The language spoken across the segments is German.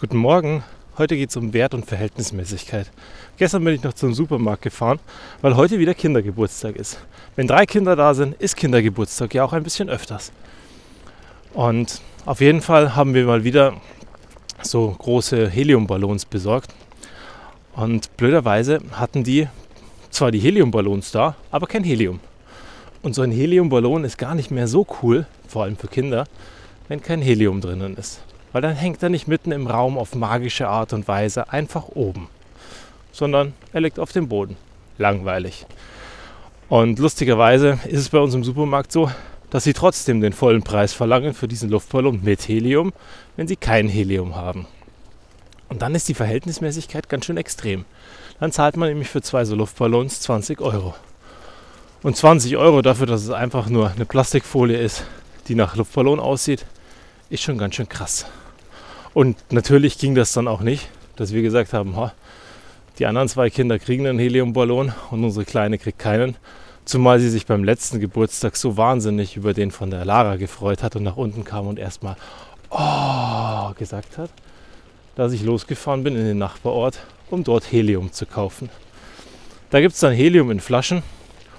Guten Morgen. Heute geht es um Wert und Verhältnismäßigkeit. Gestern bin ich noch zum Supermarkt gefahren, weil heute wieder Kindergeburtstag ist. Wenn drei Kinder da sind, ist Kindergeburtstag ja auch ein bisschen öfters. Und auf jeden Fall haben wir mal wieder so große Heliumballons besorgt. Und blöderweise hatten die zwar die Heliumballons da, aber kein Helium. Und so ein Heliumballon ist gar nicht mehr so cool, vor allem für Kinder, wenn kein Helium drinnen ist. Weil dann hängt er nicht mitten im Raum auf magische Art und Weise einfach oben, sondern er liegt auf dem Boden. Langweilig. Und lustigerweise ist es bei uns im Supermarkt so, dass sie trotzdem den vollen Preis verlangen für diesen Luftballon mit Helium, wenn sie kein Helium haben. Und dann ist die Verhältnismäßigkeit ganz schön extrem. Dann zahlt man nämlich für zwei so Luftballons 20 Euro. Und 20 Euro dafür, dass es einfach nur eine Plastikfolie ist, die nach Luftballon aussieht, ist schon ganz schön krass. Und natürlich ging das dann auch nicht, dass wir gesagt haben, die anderen zwei Kinder kriegen einen Heliumballon und unsere Kleine kriegt keinen. Zumal sie sich beim letzten Geburtstag so wahnsinnig über den von der Lara gefreut hat und nach unten kam und erstmal Oh gesagt hat, dass ich losgefahren bin in den Nachbarort, um dort Helium zu kaufen. Da gibt es dann Helium in Flaschen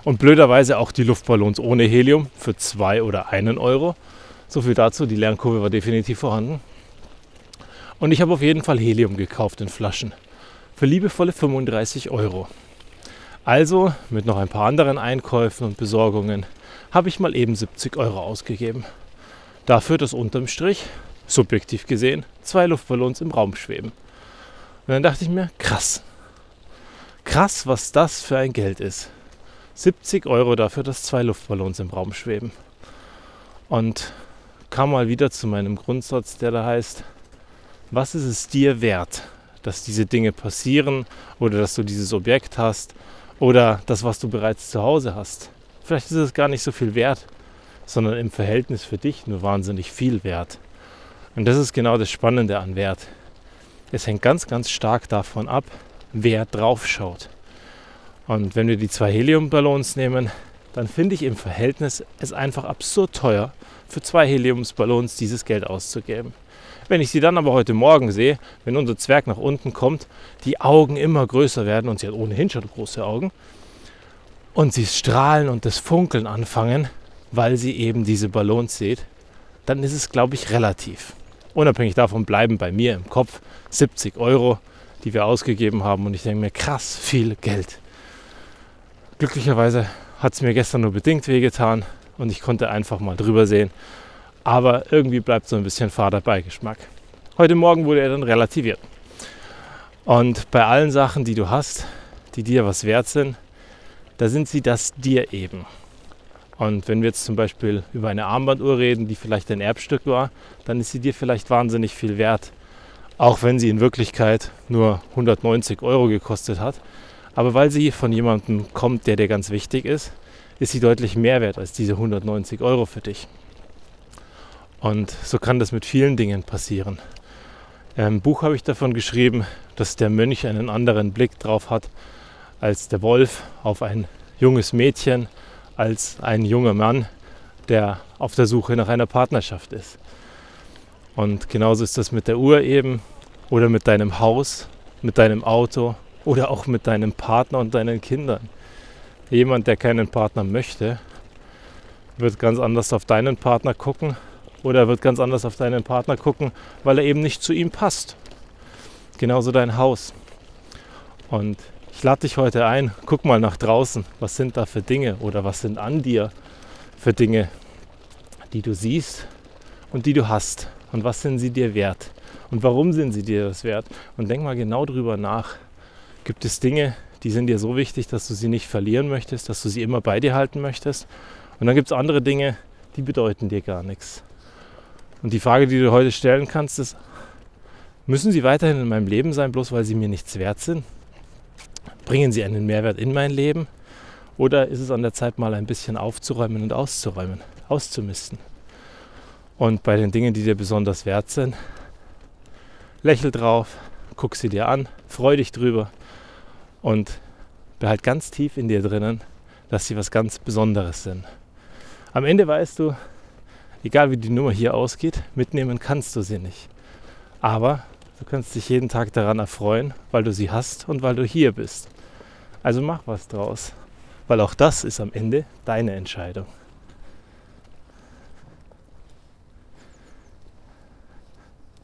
und blöderweise auch die Luftballons ohne Helium für zwei oder einen Euro. So viel dazu, die Lernkurve war definitiv vorhanden. Und ich habe auf jeden Fall Helium gekauft in Flaschen. Für liebevolle 35 Euro. Also mit noch ein paar anderen Einkäufen und Besorgungen habe ich mal eben 70 Euro ausgegeben. Dafür, dass unterm Strich, subjektiv gesehen, zwei Luftballons im Raum schweben. Und dann dachte ich mir, krass. Krass, was das für ein Geld ist. 70 Euro dafür, dass zwei Luftballons im Raum schweben. Und kam mal wieder zu meinem Grundsatz, der da heißt, was ist es dir wert, dass diese Dinge passieren oder dass du dieses Objekt hast oder das, was du bereits zu Hause hast. Vielleicht ist es gar nicht so viel wert, sondern im Verhältnis für dich nur wahnsinnig viel wert. Und das ist genau das Spannende an Wert. Es hängt ganz, ganz stark davon ab, wer drauf schaut. Und wenn wir die zwei Heliumballons nehmen, dann finde ich im Verhältnis es einfach absurd teuer, für zwei Heliumsballons dieses Geld auszugeben. Wenn ich sie dann aber heute Morgen sehe, wenn unser Zwerg nach unten kommt, die Augen immer größer werden und sie hat ohnehin schon große Augen und sie strahlen und das Funkeln anfangen, weil sie eben diese Ballons sieht, dann ist es, glaube ich, relativ. Unabhängig davon bleiben bei mir im Kopf 70 Euro, die wir ausgegeben haben und ich denke mir, krass viel Geld. Glücklicherweise hat es mir gestern nur bedingt wehgetan und ich konnte einfach mal drüber sehen. Aber irgendwie bleibt so ein bisschen fader Beigeschmack. Heute Morgen wurde er dann relativiert. Und bei allen Sachen, die du hast, die dir was wert sind, da sind sie das dir eben. Und wenn wir jetzt zum Beispiel über eine Armbanduhr reden, die vielleicht ein Erbstück war, dann ist sie dir vielleicht wahnsinnig viel wert. Auch wenn sie in Wirklichkeit nur 190 Euro gekostet hat. Aber weil sie von jemandem kommt, der dir ganz wichtig ist, ist sie deutlich mehr wert als diese 190 Euro für dich. Und so kann das mit vielen Dingen passieren. Im Buch habe ich davon geschrieben, dass der Mönch einen anderen Blick drauf hat als der Wolf auf ein junges Mädchen, als ein junger Mann, der auf der Suche nach einer Partnerschaft ist. Und genauso ist das mit der Uhr eben oder mit deinem Haus, mit deinem Auto oder auch mit deinem Partner und deinen Kindern. Jemand, der keinen Partner möchte, wird ganz anders auf deinen Partner gucken oder wird ganz anders auf deinen Partner gucken, weil er eben nicht zu ihm passt. Genauso dein Haus. Und ich lade dich heute ein, guck mal nach draußen, was sind da für Dinge oder was sind an dir für Dinge, die du siehst und die du hast und was sind sie dir wert und warum sind sie dir das wert und denk mal genau drüber nach. Gibt es Dinge, die sind dir so wichtig, dass du sie nicht verlieren möchtest, dass du sie immer bei dir halten möchtest. Und dann gibt es andere Dinge, die bedeuten dir gar nichts. Und die Frage, die du heute stellen kannst, ist, müssen sie weiterhin in meinem Leben sein, bloß weil sie mir nichts wert sind? Bringen sie einen Mehrwert in mein Leben? Oder ist es an der Zeit, mal ein bisschen aufzuräumen und auszuräumen, auszumisten? Und bei den Dingen, die dir besonders wert sind, lächel drauf, guck sie dir an, freu dich drüber und behalt ganz tief in dir drinnen, dass sie was ganz Besonderes sind. Am Ende weißt du, egal wie die Nummer hier ausgeht, mitnehmen kannst du sie nicht. Aber Du kannst dich jeden Tag daran erfreuen, weil du sie hast und weil du hier bist. Also mach was draus, weil auch das ist am Ende deine Entscheidung.